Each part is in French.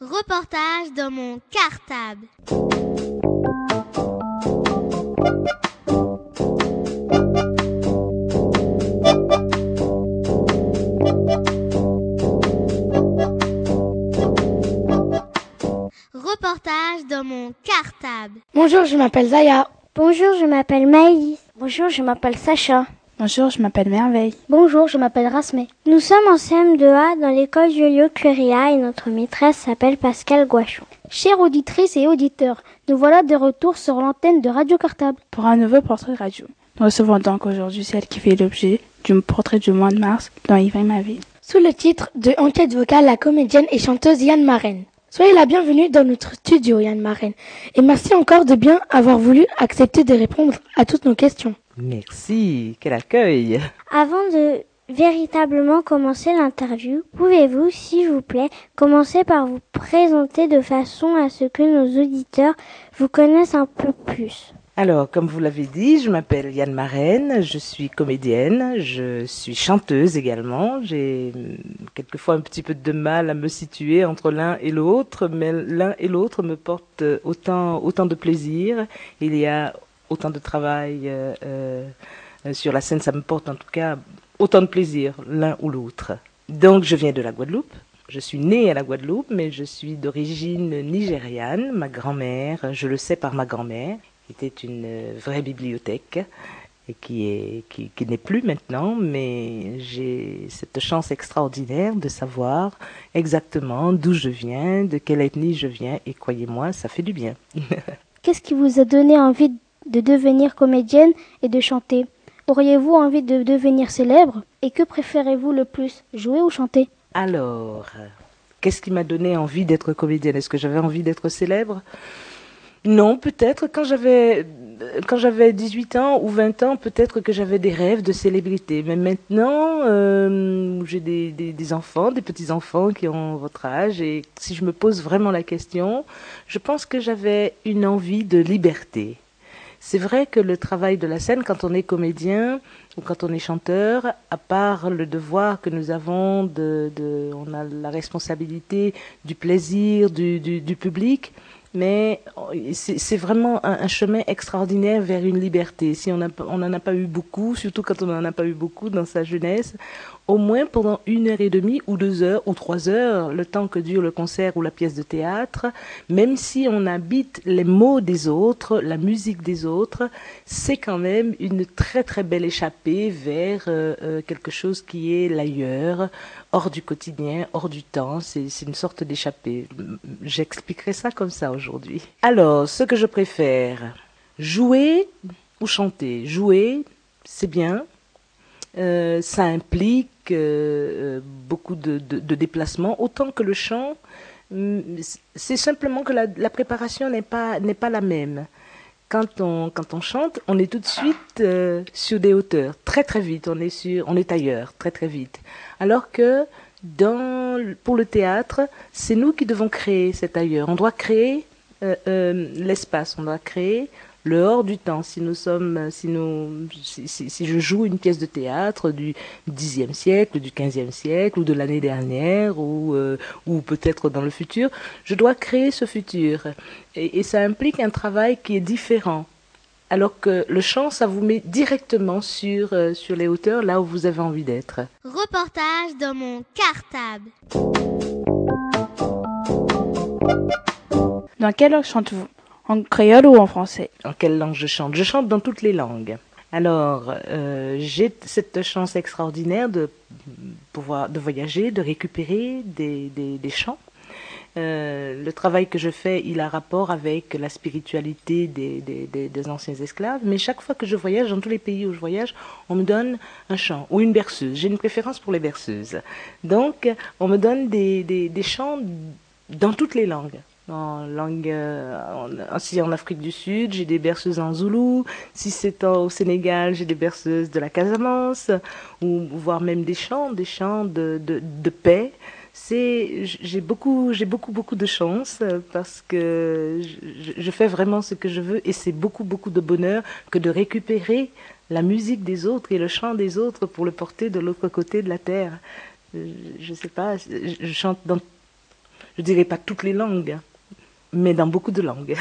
Reportage dans mon cartable. Reportage dans mon cartable. Bonjour, je m'appelle Zaya. Bonjour, je m'appelle Maïs. Bonjour, je m'appelle Sacha. Bonjour, je m'appelle Merveille. Bonjour, je m'appelle Rasmé. Nous sommes en CM2A dans l'école Julio Curia et notre maîtresse s'appelle Pascal Guachon. Chères auditrices et auditeurs, nous voilà de retour sur l'antenne de Radio Cartable. Pour un nouveau portrait radio. Nous recevons donc aujourd'hui celle qui fait l'objet du portrait du mois de mars dans Yves ma vie. Sous le titre de Enquête vocale, la comédienne et chanteuse Yann Marraine. Soyez la bienvenue dans notre studio, Yann Marraine. Et merci encore de bien avoir voulu accepter de répondre à toutes nos questions. Merci, quel accueil. Avant de véritablement commencer l'interview, pouvez-vous, s'il vous plaît, commencer par vous présenter de façon à ce que nos auditeurs vous connaissent un peu plus? Alors, comme vous l'avez dit, je m'appelle Yann Marraine, je suis comédienne, je suis chanteuse également. J'ai quelquefois un petit peu de mal à me situer entre l'un et l'autre, mais l'un et l'autre me portent autant, autant de plaisir. Il y a autant de travail euh, euh, sur la scène, ça me porte en tout cas autant de plaisir, l'un ou l'autre. Donc, je viens de la Guadeloupe. Je suis née à la Guadeloupe, mais je suis d'origine nigériane. Ma grand-mère, je le sais par ma grand-mère, était une vraie bibliothèque et qui est qui n'est plus maintenant, mais j'ai cette chance extraordinaire de savoir exactement d'où je viens, de quelle ethnie je viens, et croyez-moi, ça fait du bien. Qu'est-ce qui vous a donné envie de devenir comédienne et de chanter Auriez-vous envie de devenir célèbre Et que préférez-vous le plus, jouer ou chanter? Alors, qu'est-ce qui m'a donné envie d'être comédienne? Est-ce que j'avais envie d'être célèbre? Non, peut-être quand j'avais quand j'avais 18 ans ou 20 ans, peut-être que j'avais des rêves de célébrité. Mais maintenant, euh, j'ai des, des, des, enfants, des petits-enfants qui ont votre âge, et si je me pose vraiment la question, je pense que j'avais une envie de liberté. C'est vrai que le travail de la scène, quand on est comédien ou quand on est chanteur, à part le devoir que nous avons, on a la responsabilité du plaisir du, public, mais c'est vraiment un, chemin extraordinaire vers une liberté. Si on n'en a pas eu beaucoup, surtout quand on n'en a pas eu beaucoup dans sa jeunesse, au moins pendant une heure et demie ou deux heures ou trois heures, le temps que dure le concert ou la pièce de théâtre, même si on habite les mots des autres, la musique des autres, c'est quand même une très très belle échappée vers euh, euh, quelque chose qui est l'ailleurs, hors du quotidien, hors du temps. C'est une sorte d'échappée. J'expliquerai ça comme ça aujourd'hui. Alors, ce que je préfère, jouer ou chanter. Jouer, c'est bien. Euh, ça implique euh, beaucoup de, déplacements, autant que le chant, c'est simplement que la, préparation n'est pas, n'est pas la même. Quand on, quand on chante, on est tout de suite euh, sur des hauteurs, très très vite, on est, sur, on est ailleurs, très très vite. Alors que dans, pour le théâtre, c'est nous qui devons créer cet ailleurs. On doit créer euh, euh, l'espace, on doit créer le hors du temps. Si nous sommes, si nous, si, si, si je joue une pièce de théâtre du Xe siècle, du XVe siècle, ou de l'année dernière, ou, euh, ou peut-être dans le futur, je dois créer ce futur. Et, et, ça implique un travail qui est différent. Alors que le chant, ça vous met directement sur, euh, sur les hauteurs, là où vous avez envie d'être. Reportage dans mon cartable. Dans quelle langue chantez-vous en créole ou en français En quelle langue je chante? Je chante dans toutes les langues. Alors, euh, j'ai cette chance extraordinaire de pouvoir de voyager, de récupérer des, des, chants. Euh, le travail que je fais, il a rapport avec la spiritualité des, des, des, anciens esclaves, mais chaque fois que je voyage, dans tous les pays où je voyage, on me donne un chant ou une berceuse. J'ai une préférence pour les berceuses. Donc, on me donne des, des chants dans toutes les langues en langue euh, en, si en Afrique du Sud j'ai des berceuses en zoulou si c'est au Sénégal j'ai des berceuses de la Casamance ou voire même des chants des chants de, de, de paix. C'est j'ai beaucoup j'ai beaucoup beaucoup de chance parce que je, je, fais vraiment ce que je veux et c'est beaucoup beaucoup de bonheur que de récupérer la musique des autres et le chant des autres pour le porter de l'autre côté de la terre. Je, je sais pas je chante dans je dirais pas toutes les langues, mais dans beaucoup de langues.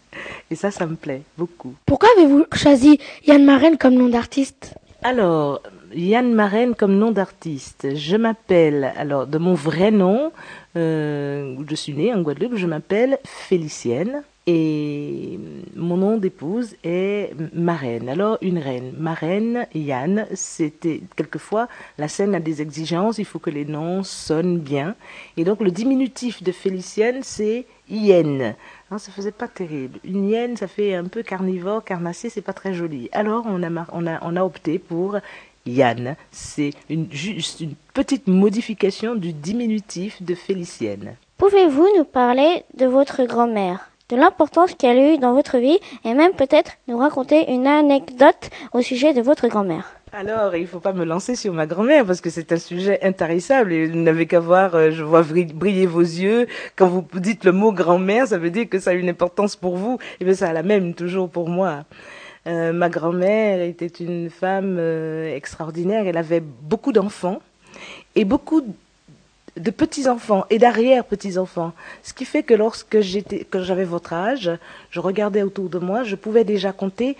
Et ça, ça me plaît beaucoup. Pourquoi avez-vous choisi Yann Marraine comme nom d'artiste? Alors, Yann Marraine comme nom d'artiste. Je m'appelle, alors de mon vrai nom, euh, je suis née en Guadeloupe, je m'appelle Félicienne. Et mon nom d'épouse est marraine. Alors, une reine. Marraine, Yann, c'était quelquefois, la scène a des exigences, il faut que les noms sonnent bien. Et donc, le diminutif de Félicienne, c'est Yen. Non, ça faisait pas terrible. Une hyène, ça fait un peu carnivore, carnassier, c'est pas très joli. Alors, on a, opté pour Yann. C'est juste une petite modification du diminutif de Félicienne. Pouvez-vous nous parler de votre grand-mère? De l'importance qu'elle a eue dans votre vie et même peut-être nous raconter une anecdote au sujet de votre grand-mère. Alors, il ne faut pas me lancer sur ma grand-mère parce que c'est un sujet intarissable et vous n'avez qu'à voir, euh, je vois briller vos yeux. Quand vous dites le mot grand-mère, ça veut dire que ça a une importance pour vous. Et bien, ça a la même toujours pour moi. Euh, ma grand-mère était une femme euh, extraordinaire. Elle avait beaucoup d'enfants et beaucoup de petits-enfants et d'arrière-petits-enfants. Ce qui fait que lorsque j'étais, quand j'avais votre âge, je regardais autour de moi, je pouvais déjà compter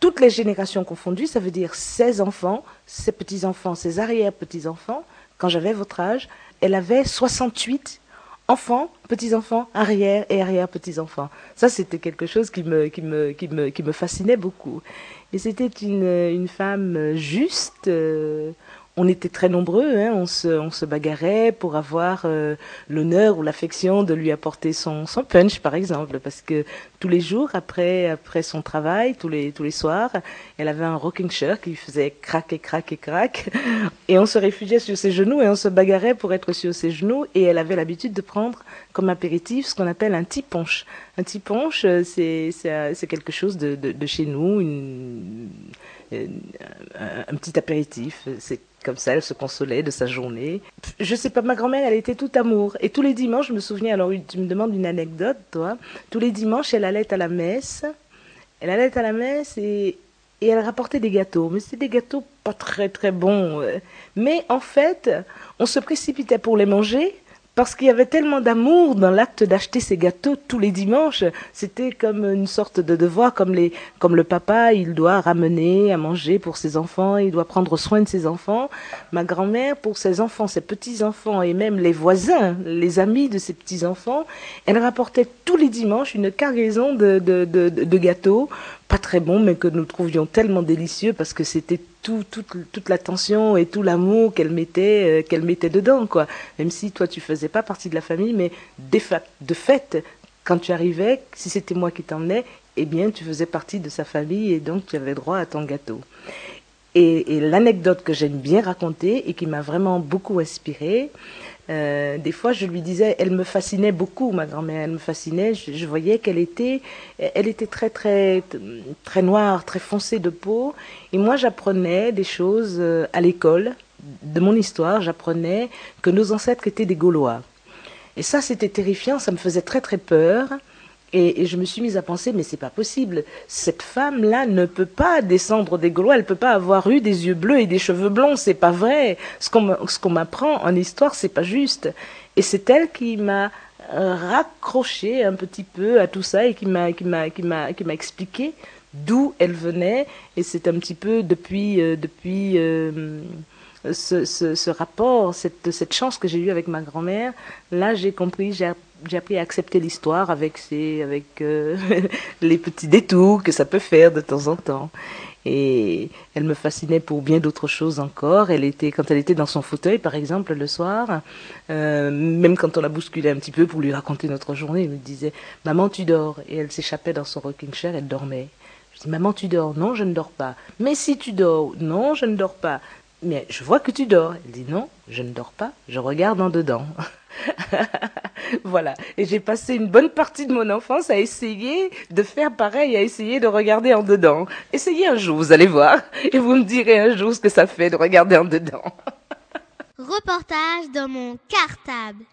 toutes les générations confondues, ça veut dire 16 enfants, ses petits-enfants, ses arrière-petits-enfants. Quand j'avais votre âge, elle avait 68 enfants, petits-enfants, arrière et arrière-petits-enfants. Ça, c'était quelque chose qui me, qui me, qui me, qui me fascinait beaucoup. Et c'était une, une femme juste, euh, on était très nombreux, hein, on, se, bagarrait pour avoir euh, l'honneur ou l'affection de lui apporter son, punch, par exemple, parce que tous les jours, après, son travail, tous les, soirs, elle avait un rocking chair qui faisait crac et crac et crac, et on se réfugiait sur ses genoux et on se bagarrait pour être sur ses genoux, et elle avait l'habitude de prendre comme apéritif ce qu'on appelle un petit punch. Un petit punch, euh, c'est, c'est, quelque chose de, chez nous, une, un petit apéritif. C'est comme ça, elle se consolait de sa journée. Je sais pas, ma grand-mère, elle était tout amour. Et tous les dimanches, je me souviens, alors tu me demandes une anecdote, toi. Tous les dimanches, elle allait à la messe. Elle allait à la messe et, et elle rapportait des gâteaux. Mais c'était des gâteaux pas très très bons. Mais en fait, on se précipitait pour les manger parce qu'il y avait tellement d'amour dans l'acte d'acheter ces gâteaux tous les dimanches. C'était comme une sorte de devoir, comme les, comme le papa, il doit ramener à manger pour ses enfants, il doit prendre soin de ses enfants. Ma grand-mère, pour ses enfants, ses petits-enfants et même les voisins, les amis de ses petits-enfants, elle rapportait tous les dimanches une cargaison de, de, de, de gâteaux pas très bons, mais que nous trouvions tellement délicieux parce que c'était tout, toute l'attention et tout l'amour qu'elle mettait, euh, qu'elle mettait dedans, quoi. Même si toi, tu faisais pas partie de la famille, mais de fait, quand tu arrivais, si c'était moi qui t'emmenais, eh bien, tu faisais partie de sa famille et donc tu avais droit à ton gâteau. Et, et l'anecdote que j'aime bien raconter et qui m'a vraiment beaucoup inspirée, euh, des fois, je lui disais, elle me fascinait beaucoup, ma grand-mère. Elle me fascinait. Je, voyais qu'elle était, elle était très, très, très noire, très foncée de peau. Et moi, j'apprenais des choses euh, à l'école de mon histoire. J'apprenais que nos ancêtres étaient des Gaulois. Et ça, c'était terrifiant. Ça me faisait très, très peur. Et, je me suis mise à penser, mais c'est pas possible. Cette femme-là ne peut pas descendre des Gaulois. Elle peut pas avoir eu des yeux bleus et des cheveux blonds. C'est pas vrai. Ce qu'on m'apprend en histoire, c'est pas juste. Et c'est elle qui m'a euh, raccroché un petit peu à tout ça et qui m'a qui m'a qui m'a qui m'a expliqué d'où elle venait. Et c'est un petit peu depuis euh, depuis euh, ce, rapport, cette, chance que j'ai eue avec ma grand-mère, là j'ai compris, j'ai appris à accepter l'histoire avec euh, les petits détours que ça peut faire de temps en temps. Et elle me fascinait pour bien d'autres choses encore. Elle était, quand elle était dans son fauteuil, par exemple, le soir, euh, même quand on la bousculait un petit peu pour lui raconter notre journée, elle me disait "Maman, tu dors." Et elle s'échappait dans son rocking chair, elle dormait. Je dis "Maman, tu dors." "Non, je ne dors pas." "Mais si tu dors." "Non, je ne dors pas." Mais je vois que tu dors. Elle dit non, je ne dors pas, je regarde en dedans. voilà. Et j'ai passé une bonne partie de mon enfance à essayer de faire pareil, à essayer de regarder en dedans. Essayez un jour, vous allez voir, et vous me direz un jour ce que ça fait de regarder en dedans. Reportage dans mon cartable.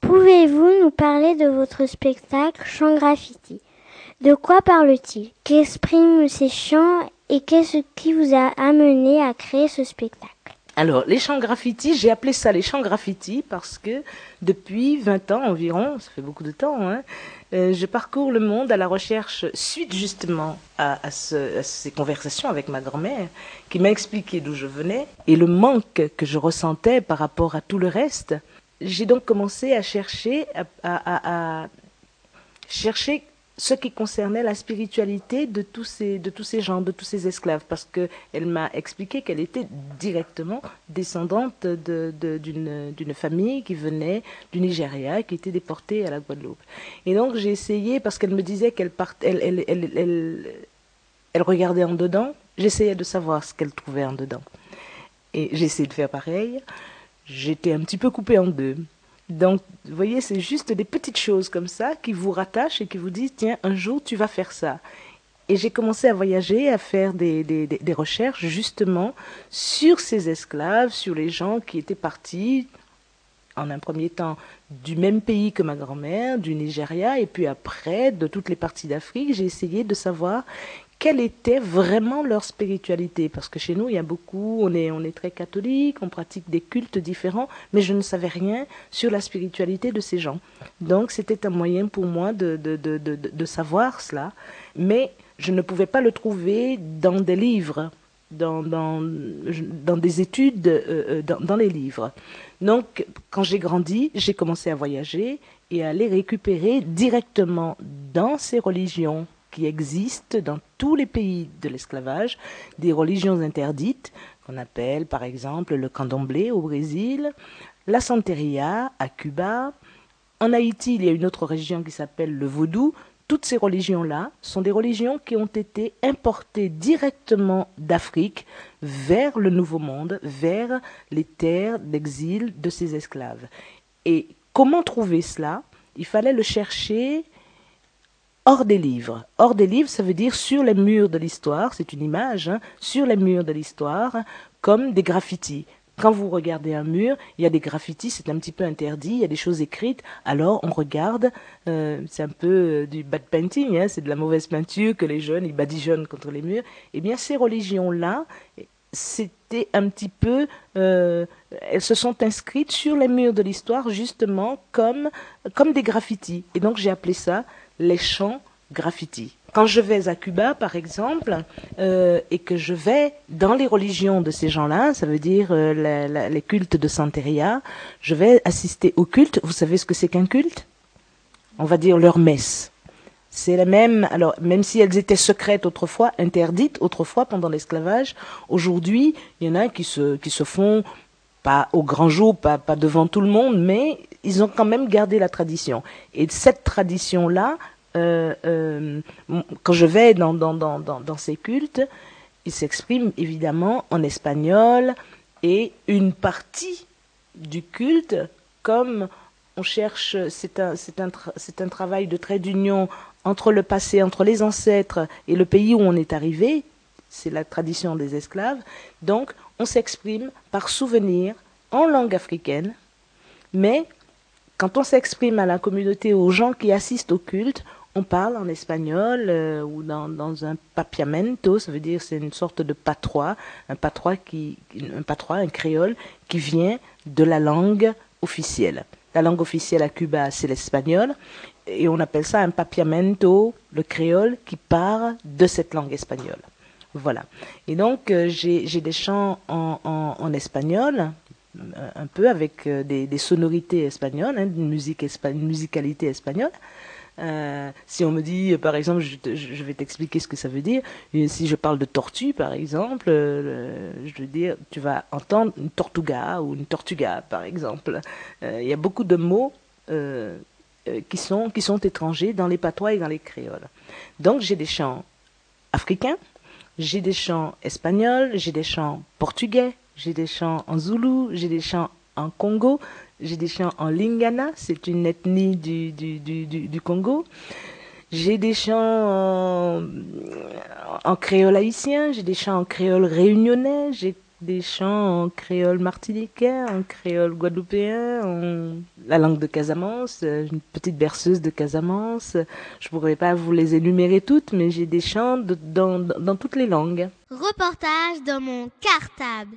Pouvez-vous nous parler de votre spectacle Chant Graffiti? De quoi parle-t-il? Qu'expriment ces chants et qu'est-ce qui vous a amené à créer ce spectacle? Alors, les chants graffiti, j'ai appelé ça les chants graffiti parce que depuis 20 ans environ, ça fait beaucoup de temps, hein, euh, je parcours le monde à la recherche, suite justement à, à, ce, à ces conversations avec ma grand-mère, qui m'a expliqué d'où je venais et le manque que je ressentais par rapport à tout le reste. J'ai donc commencé à chercher, à chercher ce qui concernait la spiritualité de tous ces de tous ces gens, de tous ces esclaves, parce que elle m'a expliqué qu'elle était directement descendante de d'une famille qui venait du Nigeria, qui était déportée à la Guadeloupe. Et donc j'ai essayé parce qu'elle me disait qu'elle elle, elle elle elle regardait en dedans. J'essayais de savoir ce qu'elle trouvait en dedans. Et j'ai essayé de faire pareil. J'étais un petit peu coupée en deux. Donc, vous voyez, c'est juste des petites choses comme ça qui vous rattachent et qui vous disent, tiens, un jour, tu vas faire ça. Et j'ai commencé à voyager, à faire des, des, des, recherches justement sur ces esclaves, sur les gens qui étaient partis, en un premier temps, du même pays que ma grand-mère, du Nigeria, et puis après, de toutes les parties d'Afrique. J'ai essayé de savoir quelle était vraiment leur spiritualité? Parce que chez nous il y a beaucoup on est on est très catholique on pratique des cultes différents mais je ne savais rien sur la spiritualité de ces gens. Donc c'était un moyen pour moi de de, de, de, savoir cela mais je ne pouvais pas le trouver dans des livres dans, dans, dans des études euh, dans, dans les livres. Donc quand j'ai grandi j'ai commencé à voyager et à aller récupérer directement dans ces religions qui existent dans tous les pays de l'esclavage, des religions interdites, qu'on appelle par exemple le candomblé au Brésil, la santeria à Cuba. En Haïti, il y a une autre religion qui s'appelle le vaudou. Toutes ces religions-là sont des religions qui ont été importées directement d'Afrique vers le Nouveau Monde, vers les terres d'exil de ces esclaves. Et comment trouver cela? Il fallait le chercher hors des livres. Hors des livres, ça veut dire sur les murs de l'histoire, c'est une image, hein, sur les murs de l'histoire, comme des graffitis. Quand vous regardez un mur, il y a des graffitis, c'est un petit peu interdit, il y a des choses écrites, alors on regarde, euh, c'est un peu euh, du bad painting, hein, c'est de la mauvaise peinture que les jeunes, ils badigeonnent contre les murs. Eh bien, ces religions-là, c'était un petit peu, euh, elles se sont inscrites sur les murs de l'histoire justement comme comme des graffitis. Et donc j'ai appelé ça les chants graffiti. Quand je vais à Cuba, par exemple, euh, et que je vais dans les religions de ces gens-là, ça veut dire euh, les cultes de Santeria, je vais assister au culte. Vous savez ce que c'est qu'un culte? On va dire leur messe. C'est la même, alors même si elles étaient secrètes autrefois, interdites autrefois pendant l'esclavage, aujourd'hui, il y en a qui se, qui se font pas au grand jour, pas, pas devant tout le monde, mais ils ont quand même gardé la tradition. Et cette tradition-là, euh, euh, quand je vais dans, dans, dans, dans, ces cultes, ils s'expriment évidemment en espagnol et une partie du culte, comme on cherche, c'est un, c'est un, un travail de trait d'union entre le passé, entre les ancêtres et le pays où on est arrivé, c'est la tradition des esclaves, donc on s'exprime par souvenir en langue africaine, mais quand on s'exprime à la communauté, aux gens qui assistent au culte, on parle en espagnol euh, ou dans, un papiamento, ça veut dire c'est une sorte de patois, un patois qui, un un créole qui vient de la langue officielle. La langue officielle à Cuba, c'est l'espagnol, et on appelle ça un papiamento, le créole qui part de cette langue espagnole. Voilà. Et donc, euh, j'ai des chants en, espagnol, un peu avec euh, des, sonorités espagnoles, hein, une, musique espa une musicalité espagnole. Euh, si on me dit, par exemple, je, vais t'expliquer ce que ça veut dire. Si je parle de tortue, par exemple, euh, je veux dire, tu vas entendre une tortuga ou une tortuga, par exemple. Euh, il y a beaucoup de mots euh, euh, qui sont qui sont étrangers dans les patois et dans les créoles. Donc j'ai des chants africains, j'ai des chants espagnols, j'ai des chants portugais, j'ai des chants en zoulou, j'ai des chants en Congo, j'ai des chants en Lingala, c'est une ethnie du, Congo. J'ai des chants en, en créole haïtien, j'ai des chants en créole réunionnais, des chants en créole martiniquais, en créole guadeloupéen, en la langue de Casamance, une petite berceuse de Casamance. Je pourrais pas vous les énumérer toutes, mais j'ai des chants dans toutes les langues. Reportage dans mon cartable.